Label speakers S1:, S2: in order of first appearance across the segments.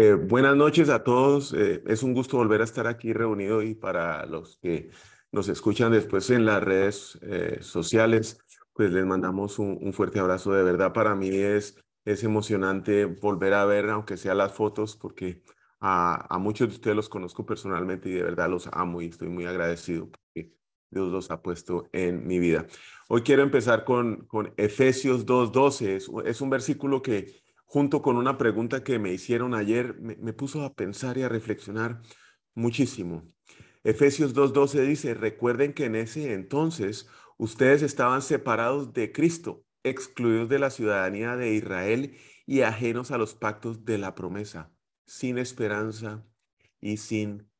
S1: Eh, buenas noches a todos. Eh, es un gusto volver a estar aquí reunido y para los que nos escuchan después en las redes eh, sociales, pues les mandamos un, fuerte abrazo. De verdad, para mí es, es emocionante volver a ver, aunque sea las fotos, porque a, muchos de ustedes los conozco personalmente y de verdad los amo y estoy muy agradecido porque Dios los ha puesto en mi vida. Hoy quiero empezar con, con Efesios 2.12. Es, es un versículo que junto con una pregunta que me hicieron ayer, me, puso a pensar y a reflexionar muchísimo. Efesios 2.12 dice, recuerden que en ese entonces ustedes estaban separados de Cristo, excluidos de la ciudadanía de Israel y ajenos a los pactos de la promesa, sin esperanza y sin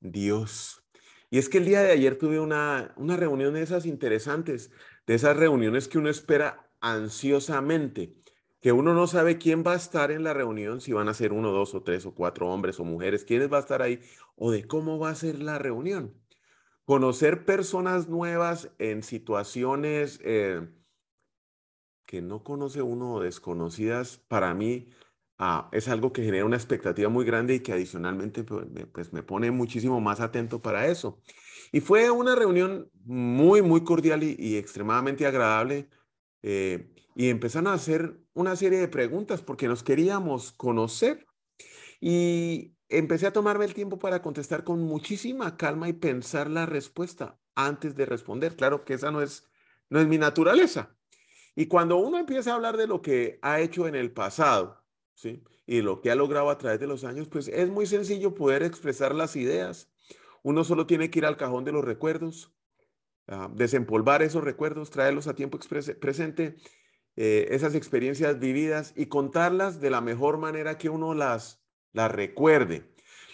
S1: Dios. Y es que el día de ayer tuve una, una reunión de esas interesantes, de esas reuniones que uno espera ansiosamente que uno no sabe quién va a estar en la reunión, si van a ser uno, dos o tres o cuatro hombres o mujeres, quiénes va a estar ahí o de cómo va a ser la reunión. Conocer personas nuevas en situaciones eh, que no conoce uno o desconocidas, para mí ah, es algo que genera una expectativa muy grande y que adicionalmente pues me, pues, pone muchísimo más atento para eso. Y fue una reunión muy, muy cordial y, extremadamente agradable. Eh, y empezaron a hacer una serie de preguntas porque nos queríamos conocer. Y empecé a tomarme el tiempo para contestar con muchísima calma y pensar la respuesta antes de responder. Claro que esa no es, no es mi naturaleza. Y cuando uno empieza a hablar de lo que ha hecho en el pasado, ¿sí? Y lo que ha logrado a través de los años, pues es muy sencillo poder expresar las ideas. Uno solo tiene que ir al cajón de los recuerdos, ah, desempolvar esos recuerdos, traerlos a tiempo presente eh, esas experiencias vividas y contarlas de la mejor manera que uno las, las recuerde.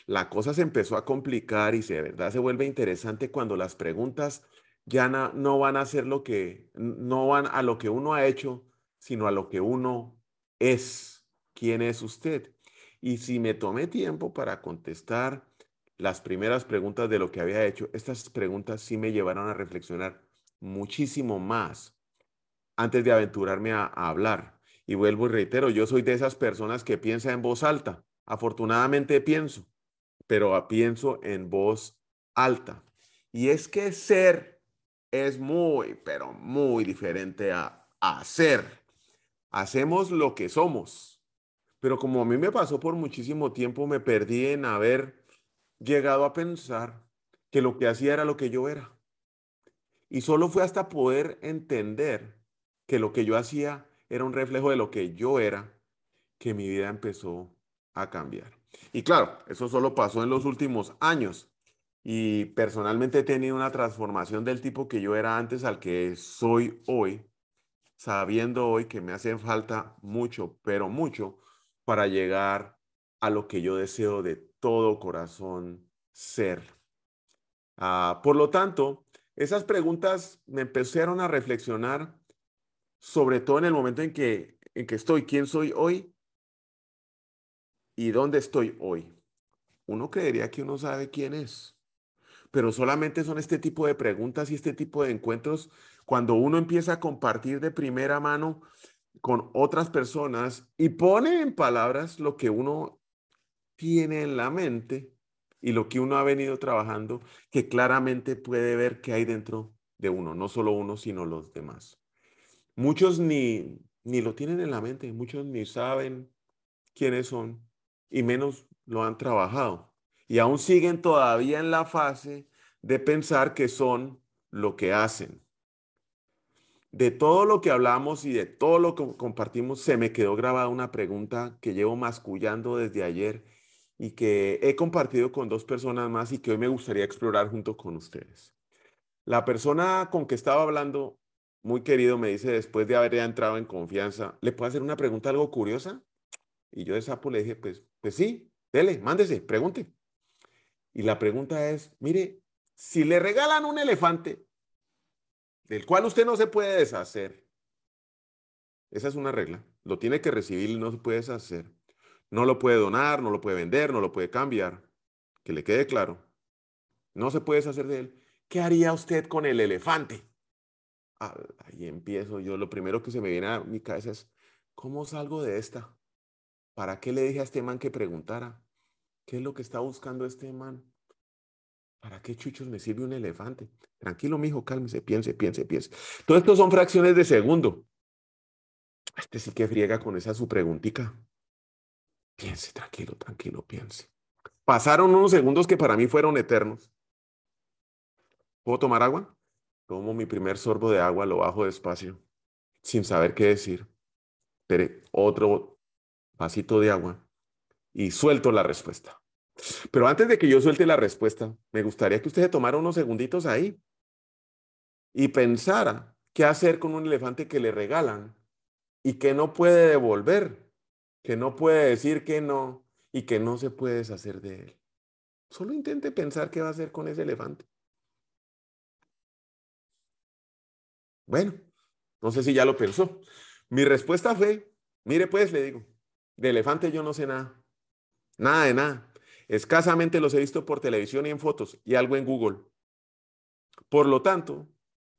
S1: La cosa se empezó a complicar y se, de verdad se vuelve interesante cuando las preguntas ya no, van a ser lo que, no van a lo que uno ha hecho, sino a lo que uno es. ¿Quién es usted? Y si me tomé tiempo para contestar las primeras preguntas de lo que había hecho, estas preguntas sí me llevaron a reflexionar muchísimo más antes de aventurarme a, hablar. Y vuelvo y reitero, yo soy de esas personas que piensa en voz alta. Afortunadamente pienso, pero pienso en voz alta. Y es que ser es muy, pero muy diferente a hacer. Hacemos lo que somos. Pero como a mí me pasó por muchísimo tiempo, me perdí en haber llegado a pensar que lo que hacía era lo que yo era. Y solo fue hasta poder entender que lo que yo hacía era un reflejo de lo que yo era, que mi vida empezó a cambiar. Y claro, eso solo pasó en los últimos años. Y personalmente he tenido una transformación del tipo que yo era antes al que soy hoy, sabiendo hoy que me hace falta mucho, pero mucho, para llegar a lo que yo deseo de todo corazón ser. Ah, por lo tanto, esas preguntas me empezaron a reflexionar sobre todo en el momento en que, en que estoy, quién soy hoy y dónde estoy hoy. Uno creería que uno sabe quién es, pero solamente son este tipo de preguntas y este tipo de encuentros cuando uno empieza a compartir de primera mano con otras personas y pone en palabras lo que uno tiene en la mente y lo que uno ha venido trabajando, que claramente puede ver que hay dentro de uno, no solo uno, sino los demás. Muchos ni, ni lo tienen en la mente, muchos ni saben quiénes son y menos lo han trabajado. Y aún siguen todavía en la fase de pensar que son lo que hacen. De todo lo que hablamos y de todo lo que compartimos, se me quedó grabada una pregunta que llevo mascullando desde ayer y que he compartido con dos personas más y que hoy me gustaría explorar junto con ustedes. La persona con que estaba hablando muy querido me dice después de haber entrado en confianza, ¿le puedo hacer una pregunta algo curiosa? Y yo de sapo le dije, pues, pues sí, dele, mándese, pregunte. Y la pregunta es, mire, si le regalan un elefante del cual usted no se puede deshacer, esa es una regla, lo tiene que recibir y no se puede deshacer. No lo puede donar, no lo puede vender, no lo puede cambiar. Que le quede claro. No se puede deshacer de él. ¿Qué haría usted con el elefante? Ah, ahí empiezo yo. Lo primero que se me viene a mi cabeza es, ¿cómo salgo de esta? ¿Para qué le dije a este man que preguntara? ¿Qué es lo que está buscando este man? ¿Para qué chuchos me sirve un elefante? Tranquilo, mijo, cálmese, piense, piense, piense. Todo esto son fracciones de segundo. Este sí que friega con esa su preguntica. Piense, tranquilo, tranquilo, piense. Pasaron unos segundos que para mí fueron eternos. ¿Puedo tomar agua? Tomo mi primer sorbo de agua, lo bajo despacio, sin saber qué decir. Otro vasito de agua y suelto la respuesta. Pero antes de que yo suelte la respuesta, me gustaría que usted tomara unos segunditos ahí y pensara qué hacer con un elefante que le regalan y que no puede devolver que no puede decir que no y que no se puede deshacer de él. Solo intente pensar qué va a hacer con ese elefante. Bueno, no sé si ya lo pensó. Mi respuesta fue, mire pues, le digo, de elefante yo no sé nada. Nada de nada. Escasamente los he visto por televisión y en fotos y algo en Google. Por lo tanto,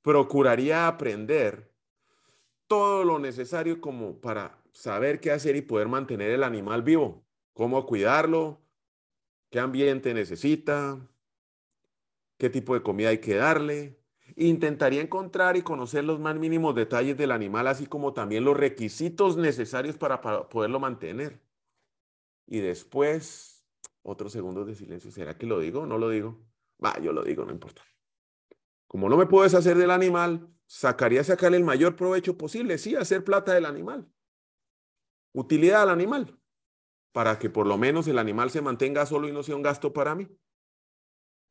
S1: procuraría aprender todo lo necesario como para saber qué hacer y poder mantener el animal vivo, cómo cuidarlo, qué ambiente necesita, qué tipo de comida hay que darle. Intentaría encontrar y conocer los más mínimos detalles del animal, así como también los requisitos necesarios para, poderlo mantener. Y después, otros segundos de silencio. ¿Será que lo digo o no lo digo? Va, yo lo digo, no importa. Como no me puedo deshacer del animal, sacaría sacarle el mayor provecho posible, sí, hacer plata del animal utilidad al animal, para que por lo menos el animal se mantenga solo y no sea un gasto para mí.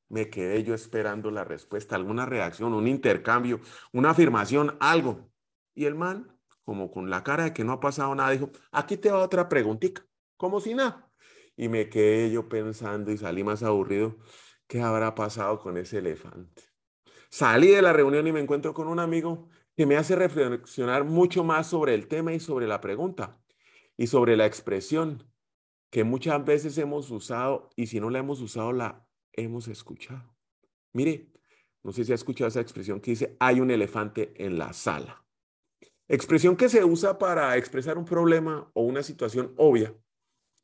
S1: Me quedé yo esperando la respuesta, alguna reacción, un intercambio, una afirmación, algo. Y el man, como con la cara de que no ha pasado nada, dijo, aquí te va otra preguntita, como si nada. Y me quedé yo pensando y salí más aburrido, ¿qué habrá pasado con ese elefante? Salí de la reunión y me encuentro con un amigo que me hace reflexionar mucho más sobre el tema y sobre la pregunta y sobre la expresión que muchas veces hemos usado y si no la hemos usado, la hemos escuchado. Mire, no sé si ha escuchado esa expresión que dice, hay un elefante en la sala. Expresión que se usa para expresar un problema o una situación obvia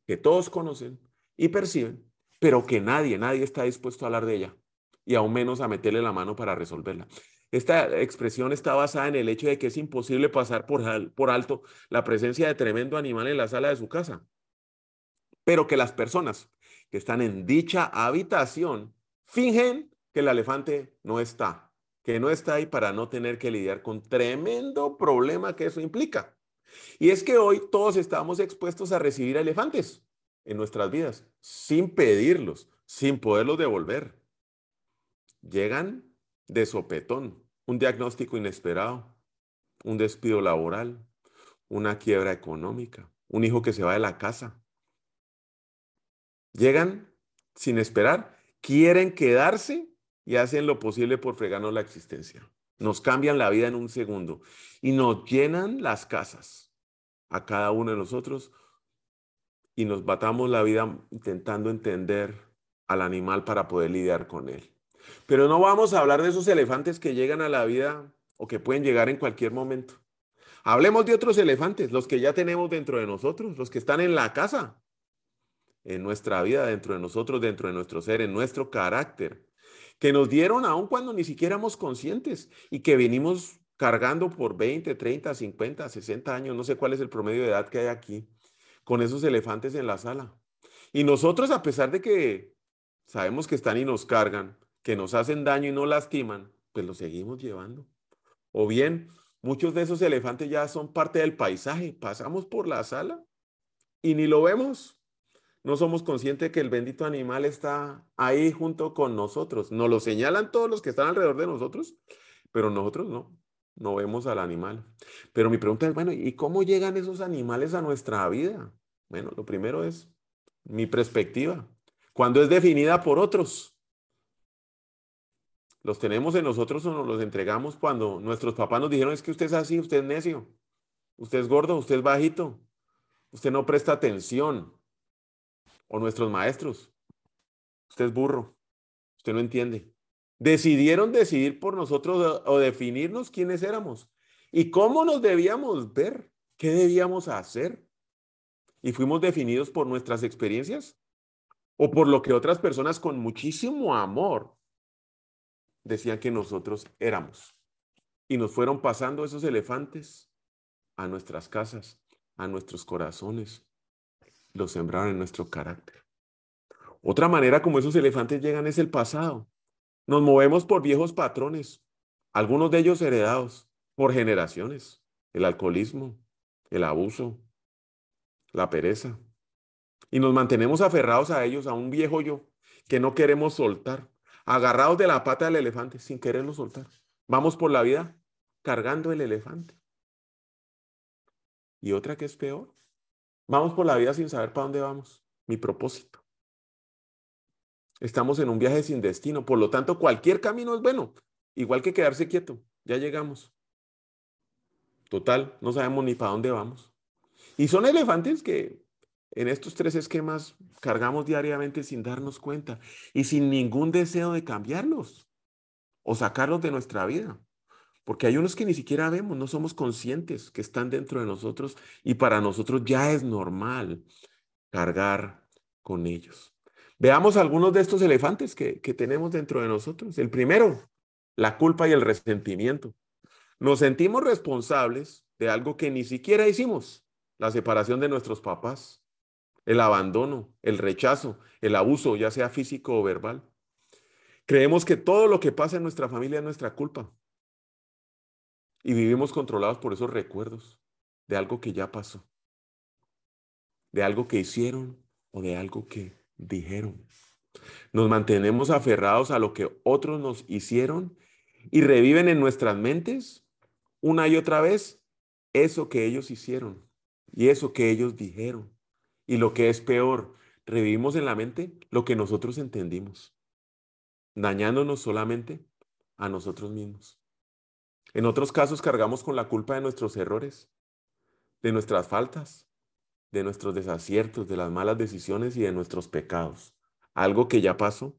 S1: que todos conocen y perciben, pero que nadie, nadie está dispuesto a hablar de ella y aún menos a meterle la mano para resolverla. Esta expresión está basada en el hecho de que es imposible pasar por, alto la presencia de tremendo animal en la sala de su casa, pero que las personas que están en dicha habitación fingen que el elefante no está, que no está ahí para no tener que lidiar con tremendo problema que eso implica. Y es que hoy todos estamos expuestos a recibir elefantes en nuestras vidas, sin pedirlos, sin poderlos devolver. Llegan de sopetón, un diagnóstico inesperado, un despido laboral, una quiebra económica, un hijo que se va de la casa. Llegan sin esperar, quieren quedarse y hacen lo posible por fregarnos la existencia. Nos cambian la vida en un segundo y nos llenan las casas a cada uno de nosotros y nos batamos la vida intentando entender al animal para poder lidiar con él. Pero no vamos a hablar de esos elefantes que llegan a la vida o que pueden llegar en cualquier momento. Hablemos de otros elefantes, los que ya tenemos dentro de nosotros, los que están en la casa, en nuestra vida, dentro de nosotros, dentro de nuestro ser, en nuestro carácter, que nos dieron aun cuando ni siquiera éramos conscientes y que venimos cargando por 20, 30, 50, 60 años, no sé cuál es el promedio de edad que hay aquí, con esos elefantes en la sala. Y nosotros, a pesar de que sabemos que están y nos cargan, que nos hacen daño y no lastiman, pues los seguimos llevando. O bien, muchos de esos elefantes ya son parte del paisaje. Pasamos por la sala y ni lo vemos. No somos conscientes que el bendito animal está ahí junto con nosotros. Nos lo señalan todos los que están alrededor de nosotros, pero nosotros no. no vemos al animal. Pero mi pregunta es, bueno, ¿y cómo llegan esos animales a nuestra vida? Bueno, lo primero es mi perspectiva. Cuando es definida por otros. Los tenemos en nosotros o nos los entregamos cuando nuestros papás nos dijeron, es que usted es así, usted es necio, usted es gordo, usted es bajito, usted no presta atención. O nuestros maestros, usted es burro, usted no entiende. Decidieron decidir por nosotros o definirnos quiénes éramos y cómo nos debíamos ver, qué debíamos hacer. Y fuimos definidos por nuestras experiencias o por lo que otras personas con muchísimo amor decían que nosotros éramos. Y nos fueron pasando esos elefantes a nuestras casas, a nuestros corazones. Los sembraron en nuestro carácter. Otra manera como esos elefantes llegan es el pasado. Nos movemos por viejos patrones, algunos de ellos heredados por generaciones. El alcoholismo, el abuso, la pereza. Y nos mantenemos aferrados a ellos, a un viejo yo, que no queremos soltar, agarrados de la pata del elefante sin quererlo soltar. Vamos por la vida cargando el elefante. Y otra que es peor, vamos por la vida sin saber para dónde vamos, mi propósito. Estamos en un viaje sin destino, por lo tanto cualquier camino es bueno, igual que quedarse quieto, ya llegamos. Total, no sabemos ni para dónde vamos. Y son elefantes que en estos tres esquemas cargamos diariamente sin darnos cuenta y sin ningún deseo de cambiarlos o sacarlos de nuestra vida. Porque hay unos que ni siquiera vemos, no somos conscientes que están dentro de nosotros y para nosotros ya es normal cargar con ellos. Veamos algunos de estos elefantes que, tenemos dentro de nosotros. El primero, la culpa y el resentimiento. Nos sentimos responsables de algo que ni siquiera hicimos, la separación de nuestros papás, el abandono, el rechazo, el abuso, ya sea físico o verbal. Creemos que todo lo que pasa en nuestra familia es nuestra culpa. Y vivimos controlados por esos recuerdos de algo que ya pasó, de algo que hicieron o de algo que dijeron. Nos mantenemos aferrados a lo que otros nos hicieron y reviven en nuestras mentes una y otra vez eso que ellos hicieron y eso que ellos dijeron. Y lo que es peor, revivimos en la mente lo que nosotros entendimos, dañándonos solamente a nosotros mismos. En otros casos cargamos con la culpa de nuestros errores, de nuestras faltas, de nuestros desaciertos, de las malas decisiones y de nuestros pecados. Algo que ya pasó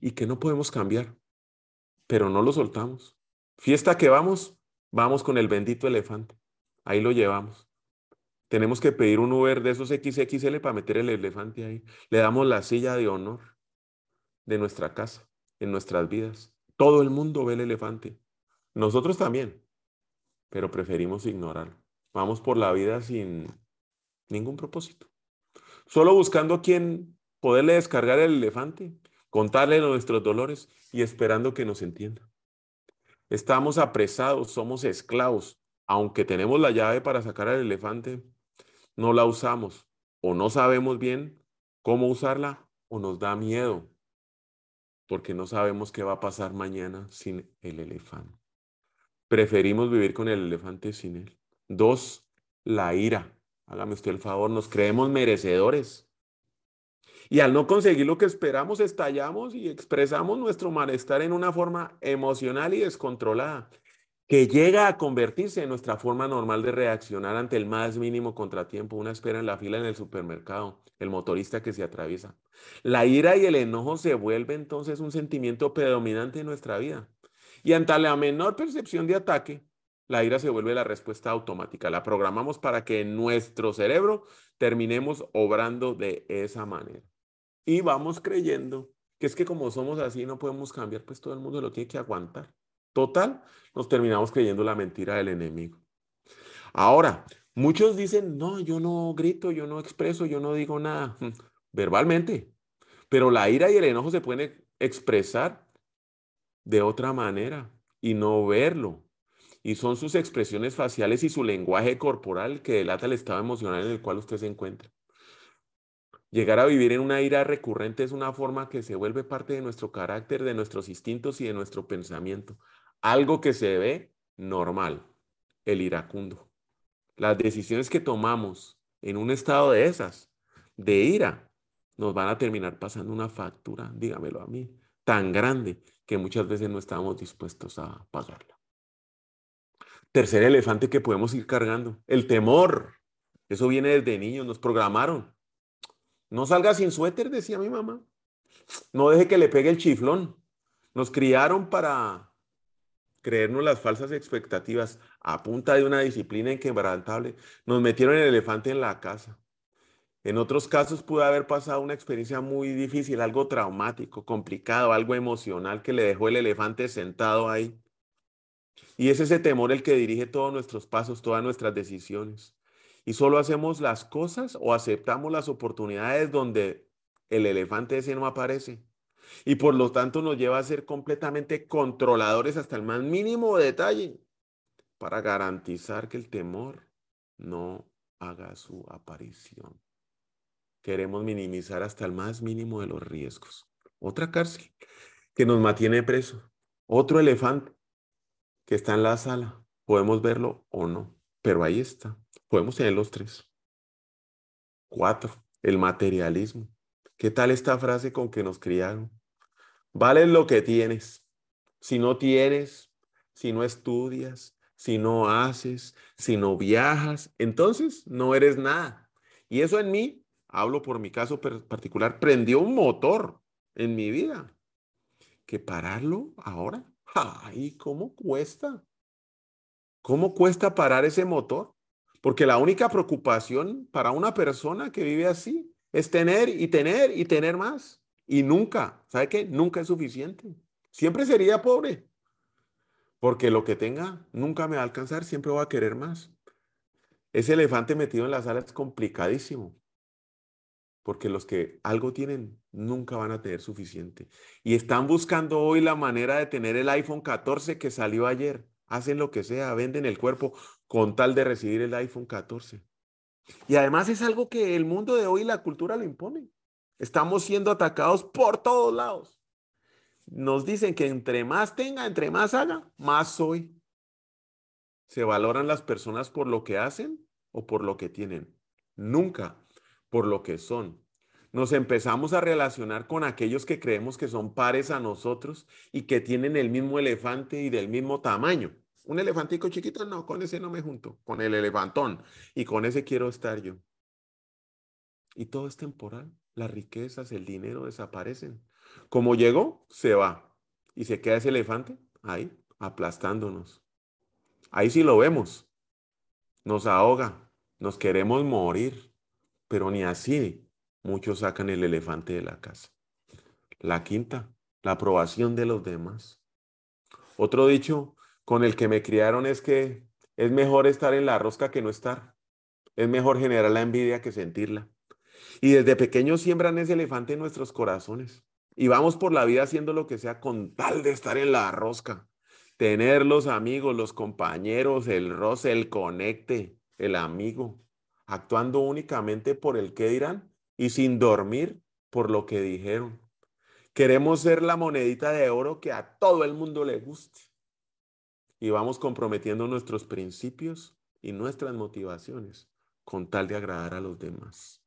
S1: y que no podemos cambiar, pero no lo soltamos. Fiesta que vamos, vamos con el bendito elefante. Ahí lo llevamos. Tenemos que pedir un Uber de esos XXL para meter el elefante ahí. Le damos la silla de honor de nuestra casa, en nuestras vidas. Todo el mundo ve el elefante. Nosotros también, pero preferimos ignorarlo. Vamos por la vida sin ningún propósito. Solo buscando a quien poderle descargar el elefante, contarle nuestros dolores y esperando que nos entienda. Estamos apresados, somos esclavos. Aunque tenemos la llave para sacar al elefante, no la usamos o no sabemos bien cómo usarla o nos da miedo porque no sabemos qué va a pasar mañana sin el elefante. Preferimos vivir con el elefante sin él. Dos, la ira. Hágame usted el favor, nos creemos merecedores. Y al no conseguir lo que esperamos, estallamos y expresamos nuestro malestar en una forma emocional y descontrolada, que llega a convertirse en nuestra forma normal de reaccionar ante el más mínimo contratiempo, una espera en la fila en el supermercado, el motorista que se atraviesa. La ira y el enojo se vuelve entonces un sentimiento predominante en nuestra vida. Y ante la menor percepción de ataque, la ira se vuelve la respuesta automática. La programamos para que en nuestro cerebro terminemos obrando de esa manera. Y vamos creyendo que es que como somos así no podemos cambiar, pues todo el mundo lo tiene que aguantar. Total, nos terminamos creyendo la mentira del enemigo. Ahora, muchos dicen, no, yo no grito, yo no expreso, yo no digo nada verbalmente, pero la ira y el enojo se pueden expresar de otra manera y no verlo y son sus expresiones faciales y su lenguaje corporal que delata el estado emocional en el cual usted se encuentra. Llegar a vivir en una ira recurrente es una forma que se vuelve parte de nuestro carácter, de nuestros instintos y de nuestro pensamiento. Algo que se ve normal, el iracundo. Las decisiones que tomamos en un estado de esas, de ira, nos van a terminar pasando una factura, dígamelo a mí, tan grande que muchas veces no estamos dispuestos a pagarla. Tercer elefante que podemos ir cargando, el temor. Eso viene desde niños, nos programaron. No salga sin suéter, decía mi mamá. No deje que le pegue el chiflón. Nos criaron para creernos las falsas expectativas a punta de una disciplina inquebrantable. Nos metieron el elefante en la casa. En otros casos pudo haber pasado una experiencia muy difícil, algo traumático, complicado, algo emocional que le dejó el elefante sentado ahí. Y es ese temor el que dirige todos nuestros pasos, todas nuestras decisiones. Y solo hacemos las cosas o aceptamos las oportunidades donde el elefante ese no aparece. Y por lo tanto nos lleva a ser completamente controladores hasta el más mínimo detalle para garantizar que el temor no haga su aparición. Queremos minimizar hasta el más mínimo de los riesgos. Otra cárcel que nos mantiene preso. Otro elefante que está en la sala. Podemos verlo o no, pero ahí está. Podemos tener los tres. Cuatro, el materialismo. ¿Qué tal esta frase con que nos criaron? Vale lo que tienes. Si no tienes, si no estudias, si no haces, si no viajas, entonces no eres nada. Y eso en mí, hablo por mi caso particular, prendió un motor en mi vida. Que pararlo ahora, ay, ¿cómo cuesta? ¿Cómo cuesta parar ese motor? Porque la única preocupación para una persona que vive así es tener y tener y tener más. Y nunca, ¿sabe qué? Nunca es suficiente. Siempre sería pobre. Porque lo que tenga nunca me va a alcanzar, siempre voy a querer más. Ese elefante metido en la sala es complicadísimo. Porque los que algo tienen nunca van a tener suficiente. Y están buscando hoy la manera de tener el iPhone 14 que salió ayer. Hacen lo que sea, venden el cuerpo con tal de recibir el iPhone 14. Y además es algo que el mundo de hoy, la cultura lo impone. Estamos siendo atacados por todos lados. Nos dicen que entre más tenga, entre más haga, más soy. ¿Se valoran las personas por lo que hacen o por lo que tienen? Nunca por lo que son. Nos empezamos a relacionar con aquellos que creemos que son pares a nosotros y que tienen el mismo elefante y del mismo tamaño. Un elefantico chiquito, no, con ese no me junto, con el elefantón. Y con ese quiero estar yo. Y todo es temporal. Las riquezas, el dinero desaparecen. Como llegó, se va. Y se queda ese elefante ahí, aplastándonos. Ahí sí lo vemos. Nos ahoga. Nos queremos morir. Pero ni así muchos sacan el elefante de la casa. La quinta, la aprobación de los demás. Otro dicho con el que me criaron es que es mejor estar en la rosca que no estar. Es mejor generar la envidia que sentirla. Y desde pequeños siembran ese elefante en nuestros corazones. Y vamos por la vida haciendo lo que sea con tal de estar en la rosca. Tener los amigos, los compañeros, el roce, el conecte, el amigo. Actuando únicamente por el que dirán y sin dormir por lo que dijeron. Queremos ser la monedita de oro que a todo el mundo le guste y vamos comprometiendo nuestros principios y nuestras motivaciones con tal de agradar a los demás.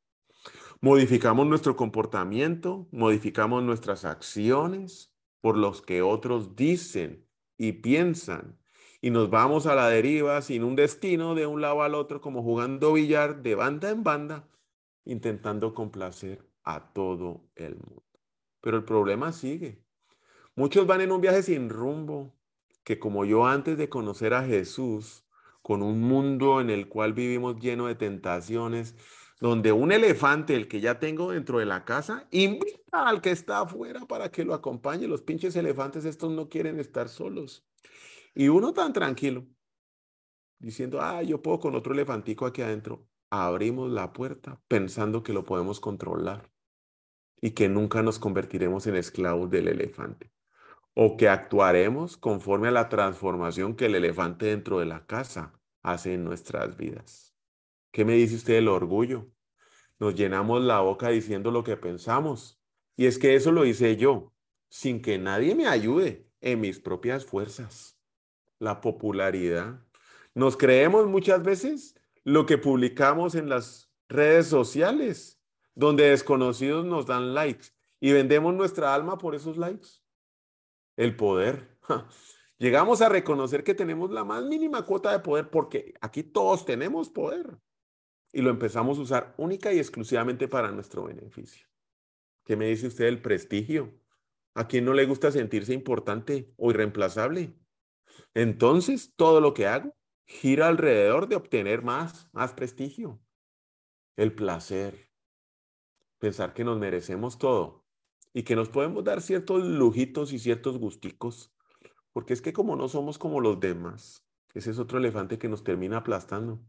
S1: Modificamos nuestro comportamiento, modificamos nuestras acciones por los que otros dicen y piensan y nos vamos a la deriva sin un destino de un lado al otro como jugando billar de banda en banda, intentando complacer a todo el mundo. Pero el problema sigue. Muchos van en un viaje sin rumbo, que como yo antes de conocer a Jesús, con un mundo en el cual vivimos lleno de tentaciones, donde un elefante, el que ya tengo dentro de la casa, invita al que está afuera para que lo acompañe. Los pinches elefantes estos no quieren estar solos. Y uno tan tranquilo, diciendo, ah, yo puedo con otro elefantico aquí adentro. Abrimos la puerta pensando que lo podemos controlar y que nunca nos convertiremos en esclavos del elefante o que actuaremos conforme a la transformación que el elefante dentro de la casa hace en nuestras vidas. ¿Qué me dice usted del orgullo? Nos llenamos la boca diciendo lo que pensamos. Y es que eso lo hice yo, sin que nadie me ayude en mis propias fuerzas. la popularidad. Nos creemos muchas veces lo que publicamos en las redes sociales, donde desconocidos nos dan likes y vendemos nuestra alma por esos likes. El poder. Llegamos a reconocer que tenemos la más mínima cuota de poder porque aquí todos tenemos poder y lo empezamos a usar única y exclusivamente para nuestro beneficio. ¿Qué me dice usted del prestigio? ¿A quién no le gusta sentirse importante o irreemplazable? Entonces, todo lo que hago gira alrededor de obtener más, más prestigio. El placer. Pensar que nos merecemos todo y que nos podemos dar ciertos lujitos y ciertos gusticos. Porque es que como no somos como los demás, ese es otro elefante que nos termina aplastando.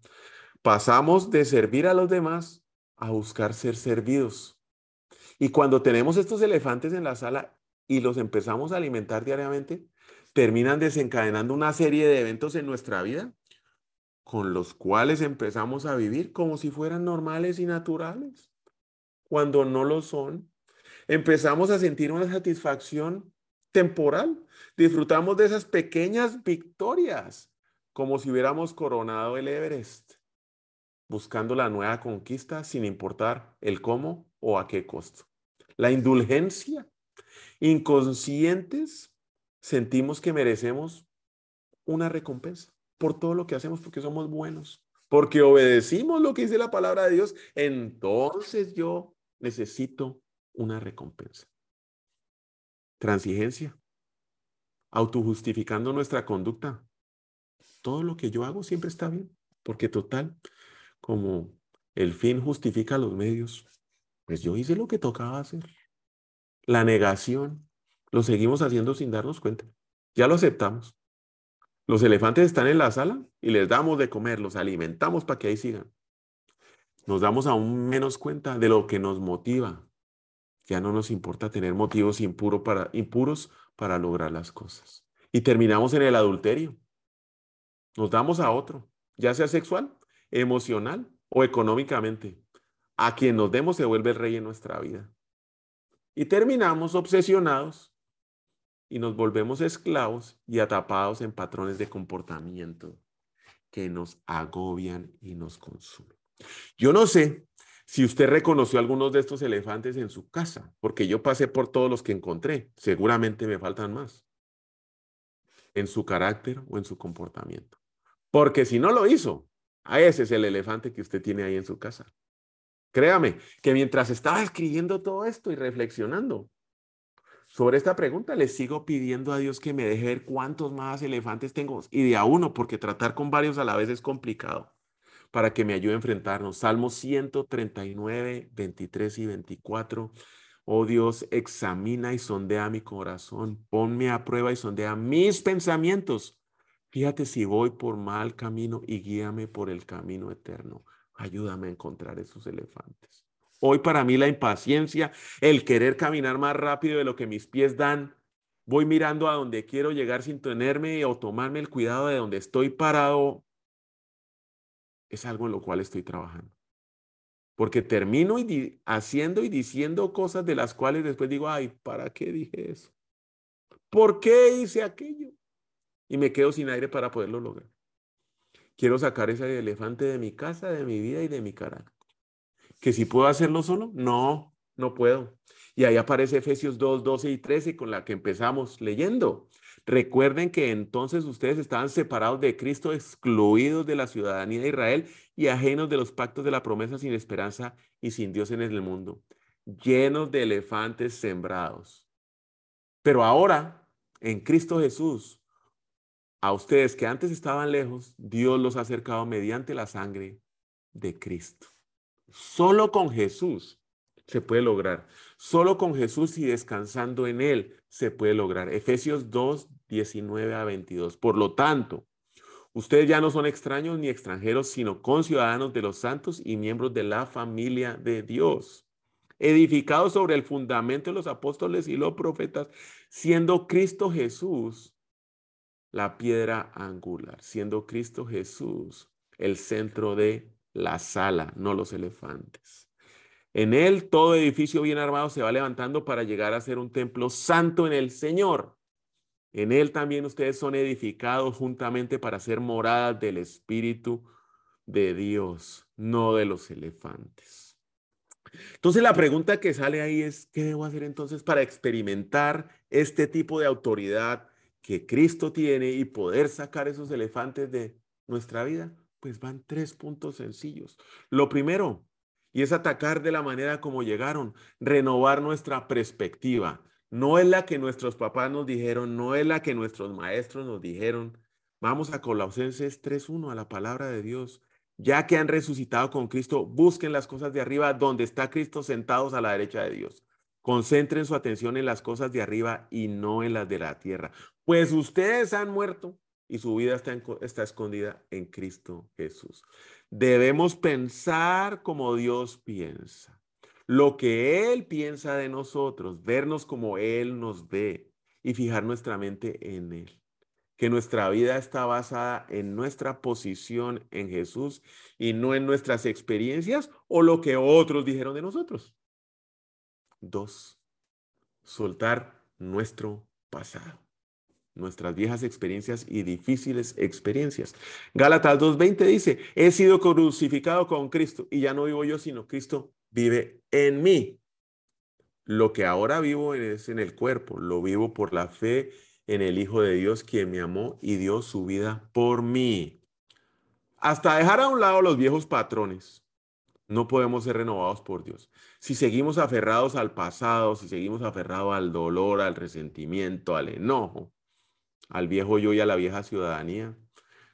S1: Pasamos de servir a los demás a buscar ser servidos. Y cuando tenemos estos elefantes en la sala y los empezamos a alimentar diariamente, terminan desencadenando una serie de eventos en nuestra vida con los cuales empezamos a vivir como si fueran normales y naturales, cuando no lo son. Empezamos a sentir una satisfacción temporal. Disfrutamos de esas pequeñas victorias, como si hubiéramos coronado el Everest, buscando la nueva conquista sin importar el cómo o a qué costo. La indulgencia. Inconscientes sentimos que merecemos una recompensa por todo lo que hacemos porque somos buenos, porque obedecimos lo que dice la palabra de Dios, entonces yo necesito una recompensa. Transigencia, autojustificando nuestra conducta. Todo lo que yo hago siempre está bien, porque total, como el fin justifica los medios, pues yo hice lo que tocaba hacer. La negación, lo seguimos haciendo sin darnos cuenta. Ya lo aceptamos. Los elefantes están en la sala y les damos de comer, los alimentamos para que ahí sigan. Nos damos aún menos cuenta de lo que nos motiva. Ya no nos importa tener motivos impuros para lograr las cosas. Y terminamos en el adulterio. Nos damos a otro, ya sea sexual, emocional o económicamente. A quien nos demos se vuelve el rey en nuestra vida. Y terminamos obsesionados y nos volvemos esclavos y atapados en patrones de comportamiento que nos agobian y nos consumen. Yo no sé si usted reconoció algunos de estos elefantes en su casa, porque yo pasé por todos los que encontré, seguramente me faltan más, en su carácter o en su comportamiento. Porque si no lo hizo, ese es el elefante que usted tiene ahí en su casa. Créame que mientras estaba escribiendo todo esto y reflexionando, sobre esta pregunta le sigo pidiendo a Dios que me deje ver cuántos más elefantes tengo y de a uno, porque tratar con varios a la vez es complicado, para que me ayude a enfrentarnos. Salmos 139, 23 y 24. Oh Dios, examina y sondea mi corazón, ponme a prueba y sondea mis pensamientos. Fíjate si voy por mal camino y guíame por el camino eterno. Ayúdame a encontrar esos elefantes. Hoy para mí la impaciencia, el querer caminar más rápido de lo que mis pies dan, voy mirando a donde quiero llegar sin tenerme o tomarme el cuidado de donde estoy parado, es algo en lo cual estoy trabajando. Porque termino haciendo y diciendo cosas de las cuales después digo, ay, ¿para qué dije eso? ¿Por qué hice aquello? Y me quedo sin aire para poderlo lograr. Quiero sacar ese elefante de mi casa, de mi vida y de mi carácter que si puedo hacerlo solo, no, no puedo. Y ahí aparece Efesios 2, 12 y 13 con la que empezamos leyendo. Recuerden que entonces ustedes estaban separados de Cristo, excluidos de la ciudadanía de Israel y ajenos de los pactos de la promesa sin esperanza y sin Dios en el mundo, llenos de elefantes sembrados. Pero ahora, en Cristo Jesús, a ustedes que antes estaban lejos, Dios los ha acercado mediante la sangre de Cristo. Solo con Jesús se puede lograr. Solo con Jesús y descansando en Él se puede lograr. Efesios 2, 19 a 22. Por lo tanto, ustedes ya no son extraños ni extranjeros, sino conciudadanos de los santos y miembros de la familia de Dios, edificados sobre el fundamento de los apóstoles y los profetas, siendo Cristo Jesús la piedra angular, siendo Cristo Jesús el centro de la sala, no los elefantes. En él todo edificio bien armado se va levantando para llegar a ser un templo santo en el Señor. En Él también ustedes son edificados juntamente para ser moradas del Espíritu de Dios, no de los elefantes. Entonces la pregunta que sale ahí es, ¿qué debo hacer entonces para experimentar este tipo de autoridad que Cristo tiene y poder sacar esos elefantes de nuestra vida? Pues van tres puntos sencillos. Lo primero, y es atacar de la manera como llegaron, renovar nuestra perspectiva. No es la que nuestros papás nos dijeron, no es la que nuestros maestros nos dijeron. Vamos a Colosenses 3.1, a la palabra de Dios. Ya que han resucitado con Cristo, busquen las cosas de arriba donde está Cristo sentados a la derecha de Dios. Concentren su atención en las cosas de arriba y no en las de la tierra. Pues ustedes han muerto y su vida está, está escondida en Cristo Jesús. Debemos pensar como Dios piensa. Lo que Él piensa de nosotros, vernos como Él nos ve y fijar nuestra mente en Él. Que nuestra vida está basada en nuestra posición en Jesús y no en nuestras experiencias o lo que otros dijeron de nosotros. Dos, soltar nuestro pasado nuestras viejas experiencias y difíciles experiencias. Gálatas 2.20 dice, he sido crucificado con Cristo y ya no vivo yo, sino Cristo vive en mí. Lo que ahora vivo es en el cuerpo, lo vivo por la fe en el Hijo de Dios, quien me amó y dio su vida por mí. Hasta dejar a un lado los viejos patrones, no podemos ser renovados por Dios. Si seguimos aferrados al pasado, si seguimos aferrados al dolor, al resentimiento, al enojo, al viejo yo y a la vieja ciudadanía,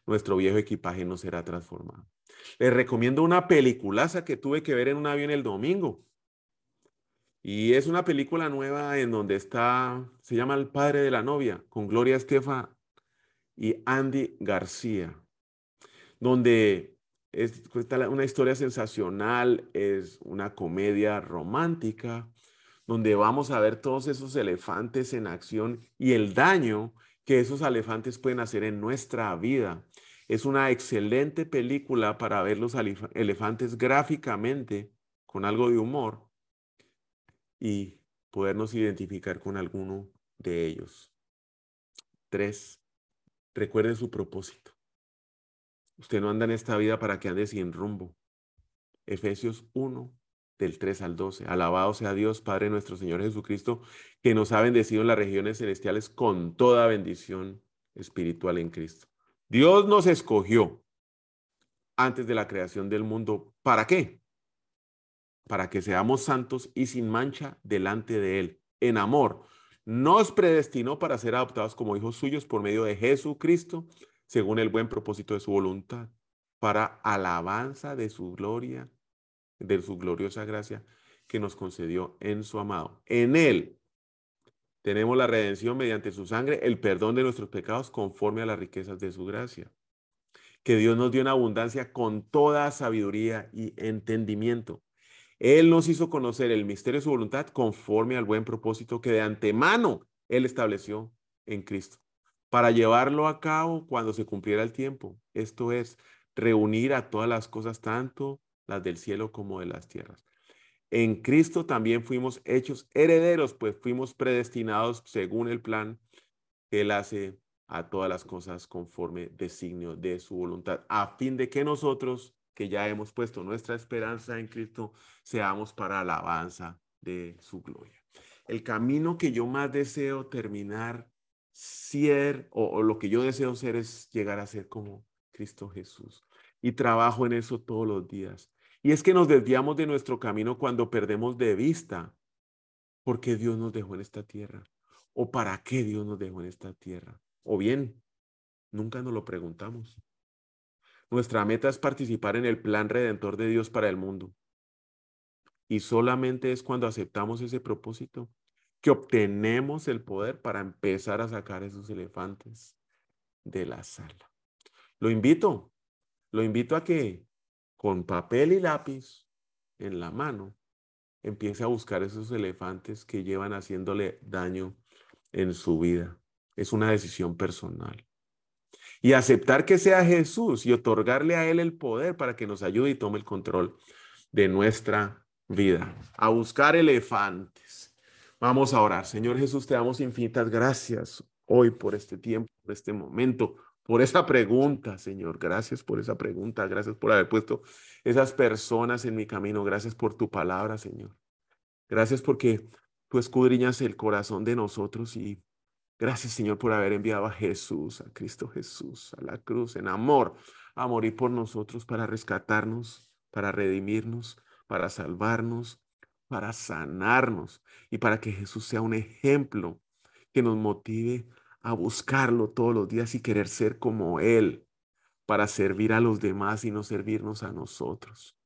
S1: nuestro viejo equipaje no será transformado. Les recomiendo una peliculaza que tuve que ver en un avión el domingo. Y es una película nueva en donde está, se llama El padre de la novia, con Gloria Estefan y Andy García, donde es una historia sensacional, es una comedia romántica, donde vamos a ver todos esos elefantes en acción y el daño que esos elefantes pueden hacer en nuestra vida. Es una excelente película para ver los elefantes gráficamente, con algo de humor, y podernos identificar con alguno de ellos. Tres, recuerde su propósito. Usted no anda en esta vida para que ande sin rumbo. Efesios 1, del 3 al 12. Alabado sea Dios, Padre nuestro Señor Jesucristo, que nos ha bendecido en las regiones celestiales con toda bendición espiritual en Cristo. Dios nos escogió antes de la creación del mundo. ¿Para qué? Para que seamos santos y sin mancha delante de Él, en amor. Nos predestinó para ser adoptados como hijos suyos por medio de Jesucristo, según el buen propósito de su voluntad, para alabanza de su gloria de su gloriosa gracia que nos concedió en su amado. En Él tenemos la redención mediante su sangre, el perdón de nuestros pecados conforme a las riquezas de su gracia. Que Dios nos dio en abundancia con toda sabiduría y entendimiento. Él nos hizo conocer el misterio de su voluntad conforme al buen propósito que de antemano Él estableció en Cristo, para llevarlo a cabo cuando se cumpliera el tiempo. Esto es, reunir a todas las cosas, tanto las del cielo como de las tierras. En Cristo también fuimos hechos herederos, pues fuimos predestinados según el plan que Él hace a todas las cosas conforme designio de su voluntad, a fin de que nosotros, que ya hemos puesto nuestra esperanza en Cristo, seamos para alabanza de su gloria. El camino que yo más deseo terminar ser, o, o lo que yo deseo ser es llegar a ser como Cristo Jesús. Y trabajo en eso todos los días. Y es que nos desviamos de nuestro camino cuando perdemos de vista por qué Dios nos dejó en esta tierra o para qué Dios nos dejó en esta tierra. O bien, nunca nos lo preguntamos. Nuestra meta es participar en el plan redentor de Dios para el mundo. Y solamente es cuando aceptamos ese propósito que obtenemos el poder para empezar a sacar esos elefantes de la sala. Lo invito, lo invito a que con papel y lápiz en la mano, empiece a buscar esos elefantes que llevan haciéndole daño en su vida. Es una decisión personal. Y aceptar que sea Jesús y otorgarle a Él el poder para que nos ayude y tome el control de nuestra vida. A buscar elefantes. Vamos a orar. Señor Jesús, te damos infinitas gracias hoy, por este tiempo, por este momento, por esa pregunta, Señor. Gracias por esa pregunta. Gracias por haber puesto esas personas en mi camino. Gracias por tu palabra, Señor. Gracias porque tú escudriñas el corazón de nosotros y gracias, Señor, por haber enviado a Jesús, a Cristo Jesús, a la cruz en amor, a morir por nosotros para rescatarnos, para redimirnos, para salvarnos, para sanarnos y para que Jesús sea un ejemplo que nos motive a buscarlo todos los días y querer ser como Él, para servir a los demás y no servirnos a nosotros.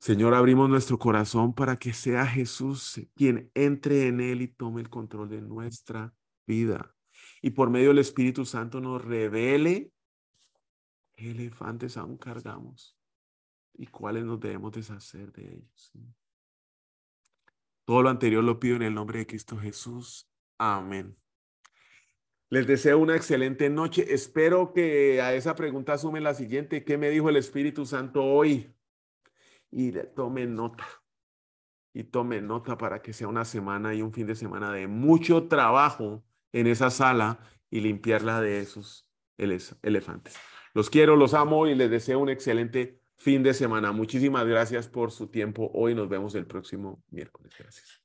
S1: Señor, abrimos nuestro corazón para que sea Jesús quien entre en Él y tome el control de nuestra vida. Y por medio del Espíritu Santo nos revele qué elefantes aún cargamos y cuáles nos debemos deshacer de ellos. Todo lo anterior lo pido en el nombre de Cristo Jesús. Amén. Les deseo una excelente noche. Espero que a esa pregunta sumen la siguiente. ¿Qué me dijo el Espíritu Santo hoy? Y tomen nota. Y tomen nota para que sea una semana y un fin de semana de mucho trabajo en esa sala y limpiarla de esos elefantes. Los quiero, los amo y les deseo un excelente fin de semana. Muchísimas gracias por su tiempo. Hoy nos vemos el próximo miércoles. Gracias.